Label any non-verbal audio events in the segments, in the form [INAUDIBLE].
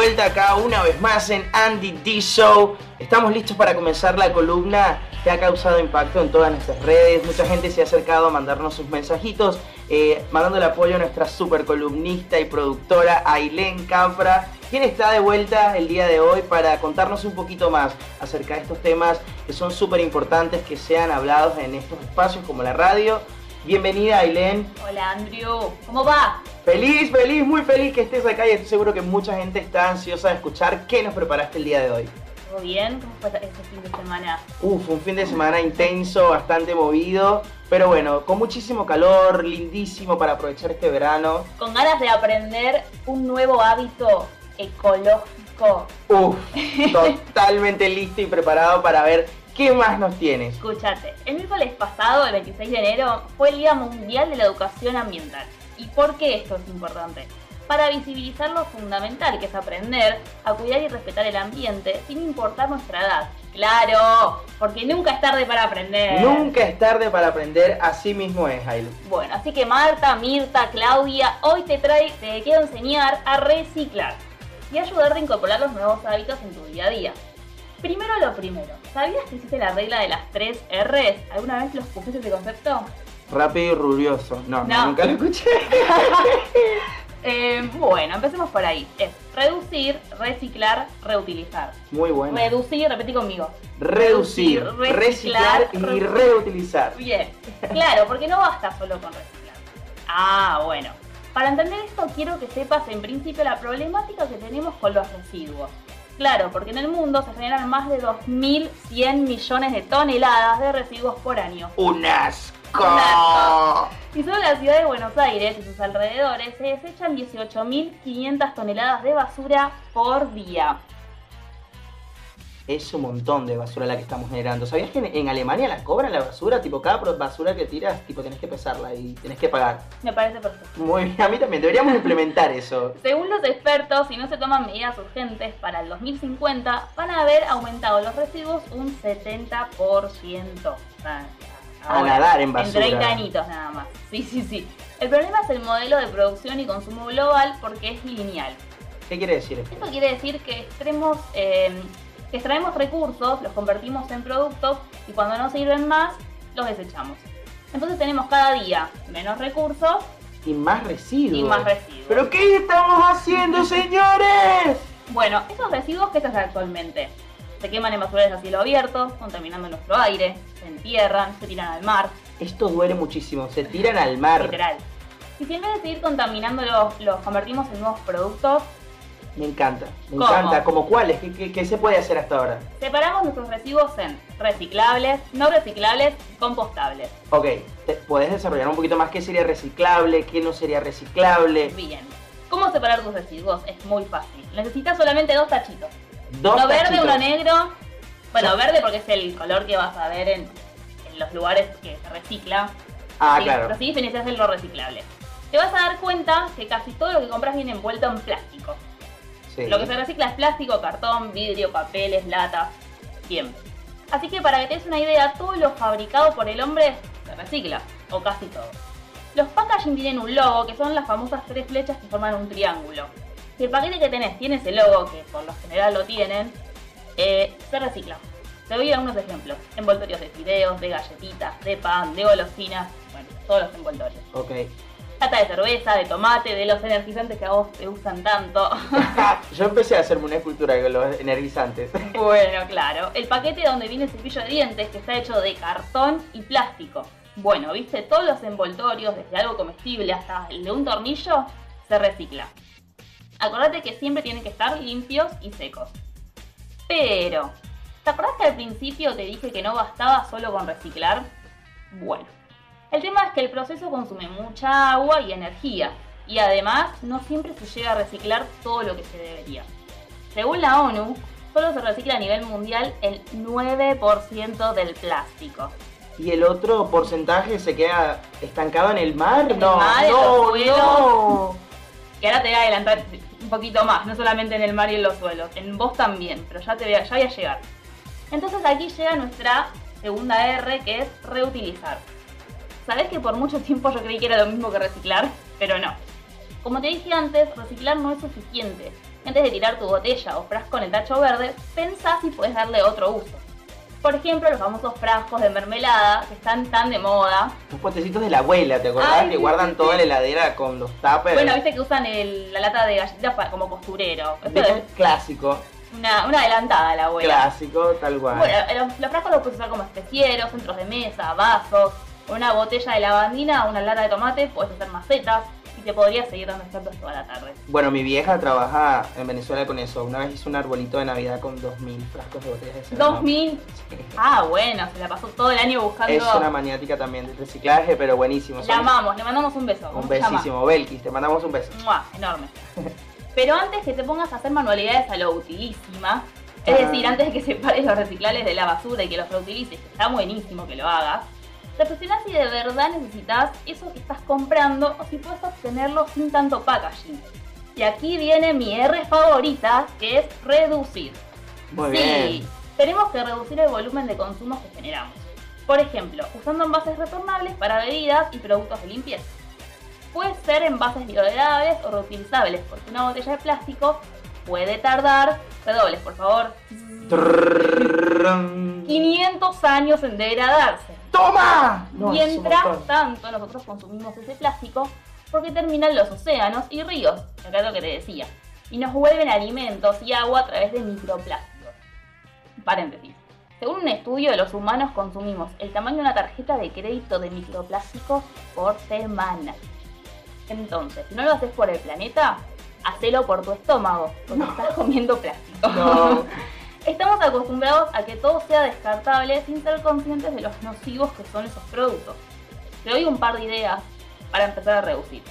vuelta acá una vez más en Andy D Show. Estamos listos para comenzar la columna que ha causado impacto en todas nuestras redes. Mucha gente se ha acercado a mandarnos sus mensajitos, eh, mandando el apoyo a nuestra super columnista y productora Ailén Capra, quien está de vuelta el día de hoy para contarnos un poquito más acerca de estos temas que son súper importantes que sean hablados en estos espacios como la radio. Bienvenida Ailén. Hola Andrew, ¿cómo va? Feliz, feliz, muy feliz que estés acá y estoy seguro que mucha gente está ansiosa de escuchar qué nos preparaste el día de hoy. ¿Todo bien? ¿Cómo fue este fin de semana? Uf, un fin de semana intenso, bastante movido, pero bueno, con muchísimo calor, lindísimo para aprovechar este verano. Con ganas de aprender un nuevo hábito ecológico. Uf, totalmente [LAUGHS] listo y preparado para ver qué más nos tienes. Escúchate, el miércoles pasado, el 26 de enero, fue el Día Mundial de la Educación Ambiental. ¿Y por qué esto es importante? Para visibilizar lo fundamental que es aprender a cuidar y respetar el ambiente sin importar nuestra edad. Claro, porque nunca es tarde para aprender. Nunca es tarde para aprender, así mismo es, Ailu. Bueno, así que Marta, Mirta, Claudia, hoy te trae, te quiero enseñar a reciclar y ayudarte a incorporar los nuevos hábitos en tu día a día. Primero lo primero, ¿sabías que existe la regla de las tres R's? ¿Alguna vez los pusiste ese concepto? Rápido y rubioso. No, nunca lo escuché. [LAUGHS] Eh, bueno, empecemos por ahí. Es reducir, reciclar, reutilizar. Muy bueno. Reducir, repetí conmigo. Reducir, Reducir, reciclar y reciclar, reutilizar. Bien, claro, porque no basta solo con reciclar. Ah, bueno. Para entender esto quiero que sepas en principio la problemática que tenemos con los residuos. Claro, porque en el mundo se generan más de 2.100 millones de toneladas de residuos por año. ¡Un asco! Un asco. Y solo en la ciudad de Buenos Aires y sus alrededores se desechan 18.500 toneladas de basura por día. Es un montón de basura la que estamos generando. ¿Sabías que en, en Alemania la cobran la basura? Tipo, cada basura que tiras, tipo, tenés que pesarla y tenés que pagar. Me parece perfecto. Muy bien, a mí también. Deberíamos implementar eso. [LAUGHS] Según los expertos, si no se toman medidas urgentes para el 2050, van a haber aumentado los residuos un 70%. O sea, A nadar en basura. 30 añitos nada más. Sí, sí, sí. El problema es el modelo de producción y consumo global porque es lineal. ¿Qué quiere decir esto? Quiere decir que extremos, eh, extraemos recursos, los convertimos en productos y cuando no sirven más, los desechamos. Entonces tenemos cada día menos recursos Y más residuos. y más residuos. ¿Pero qué estamos haciendo, [LAUGHS] señores? Bueno, esos residuos, ¿qué se hacen actualmente? Se queman en basureros a cielo abierto, contaminando nuestro aire, se entierran, se tiran al mar, Esto duele muchísimo. Se tiran al mar. literal. Y si en vez de seguir contaminándolos, los convertimos en nuevos productos, Me encanta. Me ¿Cómo? encanta. ¿Como cuáles? ¿Qué, qué, qué se puede hacer hasta ahora? separamos nuestros residuos en reciclables, no reciclables y compostables. Ok, ¿te ¿puedes desarrollar un poquito más qué sería reciclable, qué no sería reciclable? Bien. ¿Cómo separar tus residuos? Es muy fácil. Necesitas solamente dos tachitos. Dos uno verde, tachitos. uno negro. Bueno, verde porque es el color que vas a ver en, en los lugares que se recicla. Ah, Sí, claro. Pero sí diferencias en lo reciclable. Te vas a dar cuenta que casi todo lo que compras viene envuelto en plástico. Sí. Lo que se recicla es plástico, cartón, vidrio, papeles, latas. Bien. Así que para que te des una idea, todo lo fabricado por el hombre se recicla, o casi todo. Los packaging tienen un logo, que son las famosas tres flechas que forman un triángulo. Si el paquete que tenés tiene ese logo, que por lo general lo tienen, eh, se recicla. Te doy algunos ejemplos. Envoltorios de fideos, de galletitas, de pan, de golosinas, bueno, todos los envoltorios. Ok. Lata de cerveza, de tomate, de los energizantes que a vos te gustan tanto. [LAUGHS] [LAUGHS] Yo empecé a hacerme una escultura con los energizantes. Bueno, claro. El paquete donde viene el cepillo de dientes, que está hecho de cartón y plástico. Bueno, viste, todos los envoltorios, desde algo comestible hasta el de un tornillo, se recicla. Acordate que siempre tienen que estar limpios y secos. Pero, ¿te acordás que al principio te dije que no bastaba solo con reciclar? Bueno, el tema es que el proceso consume mucha agua y energía. Y además, no siempre se llega a reciclar todo lo que se debería. Según la ONU, solo se recicla a nivel mundial el 9% del plástico. ¿Y el otro porcentaje se queda estancado en el mar? En el no, en no, los suelos. no. Que ahora te voy a adelantar un poquito más, no solamente en el mar y en los suelos, en vos también, pero ya te voy a, ya voy a llegar. Entonces aquí llega nuestra segunda R, que es reutilizar. Sabes que por mucho tiempo yo creí que era lo mismo que reciclar, pero no. Como te dije antes, reciclar no es suficiente. Antes de tirar tu botella o frasco en el tacho verde, pensá si puedes darle otro uso. Por ejemplo, los famosos frascos de mermelada que están tan de moda. Los potecitos de la abuela, ¿te acordás? Que guardan sí. toda la heladera con los tapers. Bueno, viste que usan la lata de galletas como costurero. Es clásico. Una, una, adelantada la abuela. Clásico, tal cual. Bueno, los, los frascos los puedes usar como especieros, centros de mesa, vasos. Una botella de lavandina o una lata de tomate puedes hacer macetas y te podrías seguir dando ejemplos toda la tarde. Bueno, mi vieja trabaja en Venezuela con eso. Una vez hizo un arbolito de Navidad con 2.000 frascos de botellas de cerveza. ¿2.000? Ah, bueno, se la pasó todo el año buscando. Es una maniática también de reciclaje, pero buenísimo. La amamos, le mandamos un beso. Un besísimo, Belkis, te mandamos un beso. ¡Mua! Enorme. [LAUGHS] pero antes que te pongas a hacer manualidades a lo utilísima, es ah. decir, antes de que separes los reciclables de la basura y que los reutilices, que está buenísimo que lo hagas, Reflexiona si de verdad necesitas eso que estás comprando o si puedes obtenerlo sin tanto packaging. Y aquí viene mi R favorita, que es reducir. Muy sí, tenemos que reducir el volumen de consumo que generamos. Por ejemplo, usando envases retornables para bebidas y productos de limpieza. Puede ser envases biodegradables o reutilizables, porque una botella de plástico puede tardar, redobles por favor, 500 años en degradarse. ¡Toma! Mientras tanto, nosotros consumimos ese plástico porque terminan los océanos y ríos, acá es lo que te decía, y nos vuelven alimentos y agua a través de microplásticos. Paréntesis. Según un estudio, los humanos consumimos el tamaño de una tarjeta de crédito de microplásticos por semana. Entonces, si no lo haces por el planeta, hacelo por tu estómago, porque estás comiendo plástico. No. [LAUGHS] Estamos acostumbrados a que todo sea descartable sin ser conscientes de los nocivos que son esos productos. Te doy un par de ideas para empezar a reducir.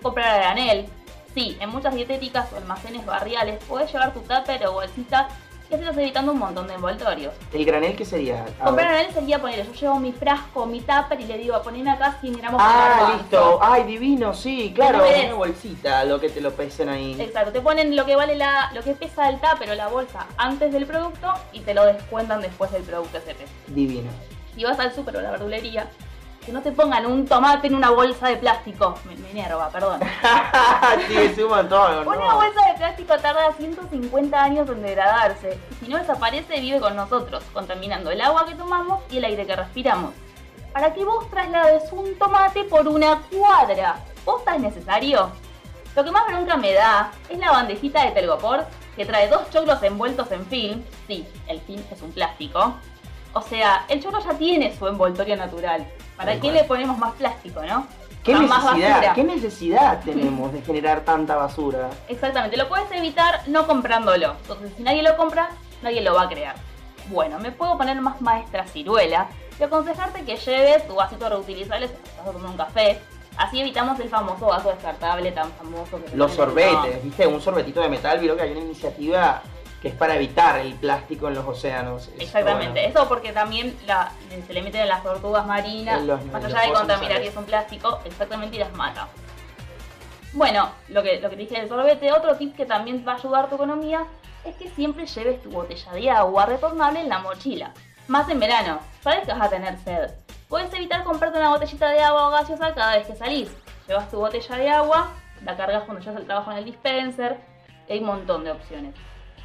Comprar a granel. Sí, en muchas dietéticas o almacenes barriales puedes llevar tu tupper o bolsita y así estás evitando un montón de envoltorios. ¿El granel qué sería? A Comprar ver. granel sería poner, yo llevo mi frasco, mi tupper y le digo, poneme acá 100 gramos Ah, listo. Ay, divino, sí, claro. Una bolsita, lo que te lo pesen ahí. Exacto, te ponen lo que vale la, lo que pesa el tupper o la bolsa antes del producto y te lo descuentan después del producto ese. Divino. Si vas al súper o la verdulería, que no te pongan un tomate en una bolsa de plástico. Me, me enerva, perdón. [LAUGHS] sí, es un montón. Una ¿no? bolsa de plástico tarda 150 años en degradarse. Y si no desaparece, vive con nosotros, contaminando el agua que tomamos y el aire que respiramos. Para que vos traslades un tomate por una cuadra. ¿Posta es necesario? Lo que más bronca me da es la bandejita de telgopor que trae dos choclos envueltos en film. Sí, el film es un plástico. O sea, el choclo ya tiene su envoltorio natural. ¿Para qué le ponemos más plástico, no? ¿Qué necesidad. ¿Qué necesidad tenemos de generar tanta basura? Exactamente, lo puedes evitar no comprándolo. Entonces, si nadie lo compra, nadie lo va a crear. Bueno, me puedo poner más maestra ciruela y aconsejarte que lleves tu vasito reutilizable si estás tomando un café. Así evitamos el famoso vaso descartable tan famoso que Los sorbetes, ¿viste? Un sorbetito de metal, vieron que hay una iniciativa que es para evitar el plástico en los océanos. Exactamente, bueno, eso porque también la- se le meten en las tortugas marinas, los- más allá de contaminar que es un plástico, exactamente y las mata. Bueno, lo que, lo que te dije del sorbete, otro tip que también va a ayudar a tu economía es que siempre lleves tu botella de agua retornable en la mochila. Más en verano, sabes que vas a tener sed. Puedes evitar comprarte una botellita de agua o gaseosa cada vez que salís. Llevas tu botella de agua, la cargas cuando llegas al trabajo en el dispenser, hay un montón de opciones.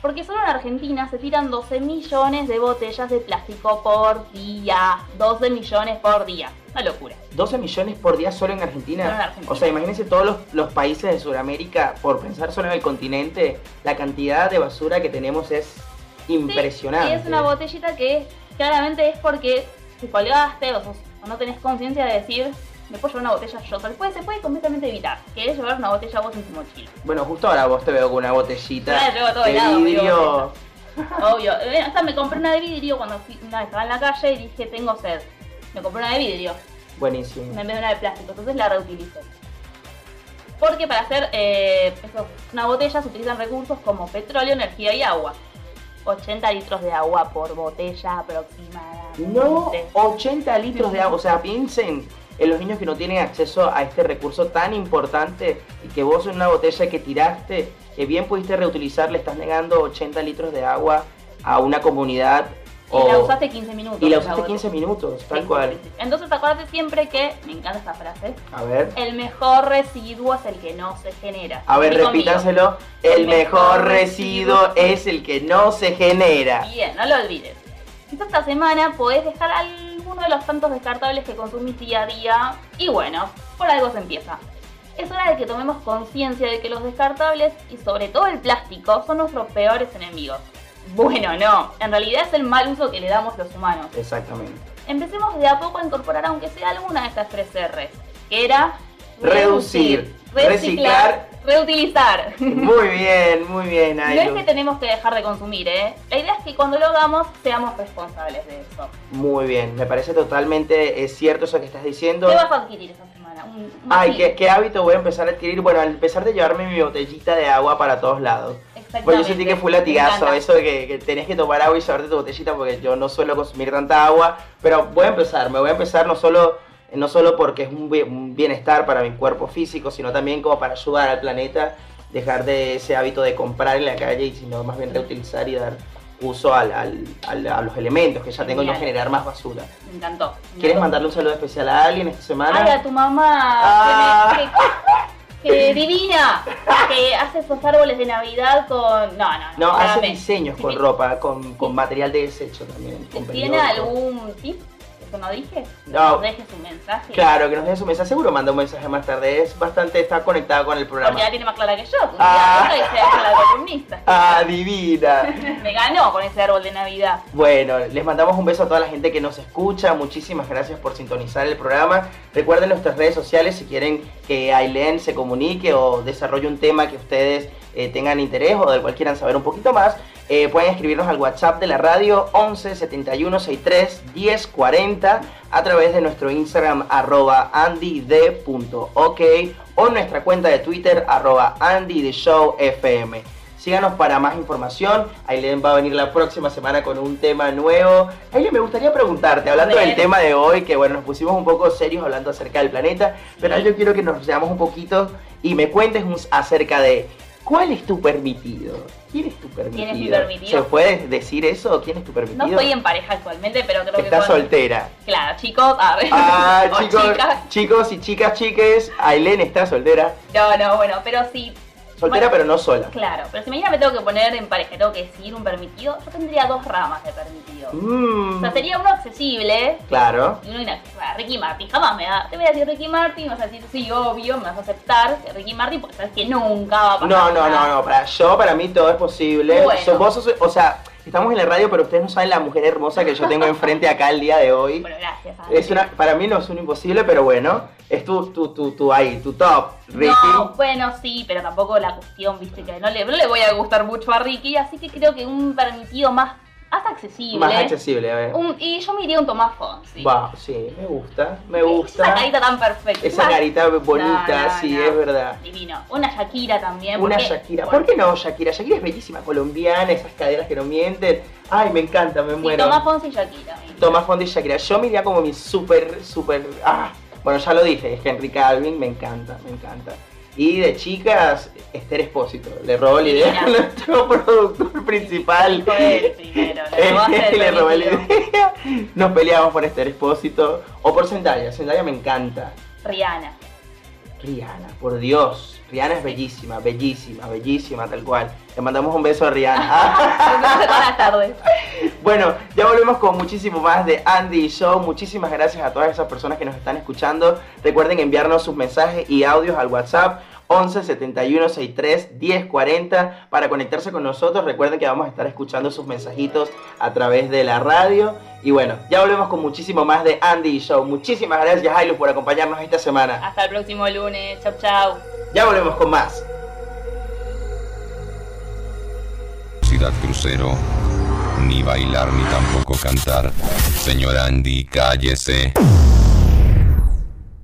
Porque solo en Argentina se tiran 12 millones de botellas de plástico por día. 12 millones por día. Una locura. 12 millones por día solo en Argentina. Solo en Argentina. O sea, imagínense todos los, los países de Sudamérica, por pensar solo en el continente, la cantidad de basura que tenemos es impresionante. Sí, y es una botellita que claramente es porque te colgaste o, o no tenés conciencia de decir, me puedo llevar una botella yo. Se puede, se puede completamente evitar. Querés llevar una botella vos en tu mochila. Bueno, justo ahora vos te veo con una botellita la llevo a todos de mi vidrio. Obvio. Eh, Hasta me compré una de vidrio cuando fui- una vez estaba en la calle y dije, tengo sed. Me compré una de vidrio. Buenísimo. en vez de una de plástico, entonces la reutilicé. Porque para hacer eh, eso, una botella se utilizan recursos como petróleo, energía y agua. 80 litros de agua por botella aproximadamente. No, 80 litros de agua. O sea, piensen en los niños que no tienen acceso a este recurso tan importante y que vos en una botella que tiraste, que bien pudiste reutilizar, le estás negando 80 litros de agua a una comunidad Y la usaste 15 minutos. Y la usaste 15 minutos, tal cual. Entonces acuérdate siempre que, me encanta esta frase. A ver. El mejor residuo es el que no se genera. A ver, repítanselo. El, mejor, residuo es el que no se genera. Bien, no lo olvides. esta semana podés dejar alguno de los tantos descartables que consumís día a día. Y bueno, por algo se empieza. Es hora de que tomemos conciencia de que los descartables y sobre todo el plástico son nuestros peores enemigos. Bueno, no, en realidad es el mal uso que le damos los humanos. Exactamente. Empecemos de a poco a incorporar aunque sea alguna de estas tres R's, que era reducir, reciclar, reutilizar. Muy bien, muy bien. No es que tenemos que dejar de consumir, ¿eh? La idea es que cuando lo hagamos seamos responsables de eso. Muy bien, me parece totalmente es cierto eso que estás diciendo. ¿Qué vas a adquirir esa semana? Ay, ¿qué, ¿qué, hábito voy a empezar a adquirir? Bueno, al empezar de llevarme mi botellita de agua para todos lados. Pues yo sentí que fue latigazo, eso de que, tenés que tomar agua y llevarte tu botellita porque yo no suelo consumir tanta agua, pero voy a empezar, me voy a empezar no solo, no solo porque es un bienestar para mi cuerpo físico, sino también como para ayudar al planeta, dejar de ese hábito de comprar en la calle y sino más bien reutilizar y dar uso al, a los elementos que ya tengo y no generar más basura. Me encantó. ¿Quieres mandarle un saludo especial a alguien esta semana? Ay, a tu mamá. Ah. que [LAUGHS] divina, que hace esos árboles de Navidad con... No, no, no. No, hace diseños con ropa, con, con material de desecho también. ¿Tiene algún tip? ¿Eso no dije? No. Nos deje su mensaje. Claro, que nos deje su mensaje. Seguro manda un mensaje más tarde. Es bastante, está conectado con el programa. Porque ya tiene más clara que yo. Ah, la. [LAUGHS] Ah, divina. [LAUGHS] Me ganó con ese árbol de Navidad. Bueno, les mandamos un beso a toda la gente que nos escucha. Muchísimas gracias por sintonizar el programa. Recuerden nuestras redes sociales si quieren que Ailén se comunique o desarrolle un tema que ustedes eh, tengan interés o del cual quieran saber un poquito más. Eh, pueden escribirnos al WhatsApp de la radio 11 71 63 10 40 a través de nuestro Instagram arroba andyd.ok o nuestra cuenta de Twitter arroba andydeshowfm. Síganos para más información. Aileen va a venir la próxima semana con un tema nuevo. Aileen, me gustaría preguntarte, hablando del tema de hoy, que bueno, nos pusimos un poco serios hablando acerca del planeta, pero yo quiero que nos seamos un poquito y me cuentes acerca de ¿Cuál es tu permitido? ¿Quién es tu permitido? ¿Quién es mi permitido? ¿Se puede decir eso? ¿Quién es tu permitido? No estoy en pareja actualmente, pero creo que. Estás soltera. Claro, chicos. A ver. Ah, [LAUGHS] chicos, chicos y chicas, chiques. Ailén está soltera. No, no, bueno, pero sí. Soltera pero no sola. Claro, pero si mañana me tengo que poner en pareja, tengo que decidir un permitido, yo tendría dos ramas de permitido. Mm. O sea, sería uno accesible. Claro. Y uno inaccesible. Ricky Martin, jamás me da. Te voy a decir Ricky Martin, vas a decir, sí, obvio, me vas a aceptar Ricky Martin, porque sabes que nunca va a pasar. No, no, no, no. Para yo, para mí todo es posible. Bueno. vos o sea, Estamos en la radio, pero ustedes no saben la mujer hermosa que yo tengo enfrente acá el día de hoy. Bueno, gracias. Es una, para mí no es un imposible, pero bueno, es tu, tu, tu, tu ahí, tu top, Ricky. No, bueno, sí, pero tampoco la cuestión, viste, que no le, no le voy a gustar mucho a Ricky, así que creo que un permitido más más accesible. Más accesible, a ver. y yo me iría un Tomás Fonsi. Va, sí, me gusta, me gusta. Esa carita tan perfecta. Esa carita bonita, sí, es verdad. Divino. Una Shakira también. Una Shakira. ¿Por qué no Shakira? Shakira es bellísima, colombiana, esas caderas que no mienten. Ay, me encanta, me muero. Tomás Fonsi y Shakira. Tomás Fonsi y Shakira. Yo me iría como mi súper, súper... Ah, bueno, ya lo dije, es Henry Calvin, me encanta, me encanta. Y de chicas, Esther Espósito. Le robó la idea a nuestro productor principal. primero, le, robó [LAUGHS] [LAUGHS] la idea. Nos peleamos por Esther Espósito. O por Zendaya. Zendaya me encanta. Rihanna. Rihanna, por Dios. Rihanna es bellísima, bellísima, bellísima, tal cual. Le mandamos un beso a Rihanna. [LAUGHS] Buenas tardes. [LAUGHS] Bueno, ya volvemos con muchísimo más de Andy Show. Muchísimas gracias a todas esas personas que nos están escuchando. Recuerden enviarnos sus mensajes y audios al WhatsApp 11 71 63 10 40 para conectarse con nosotros. Recuerden que vamos a estar escuchando sus mensajitos a través de la radio. Y bueno, ya volvemos con muchísimo más de Andy Show. Muchísimas gracias, Jailo, por acompañarnos esta semana. Hasta el próximo lunes. Chau, chau. Ya volvemos con más. Ciudad Crucero. Ni bailar ni tampoco cantar. Señor Andy, cállese.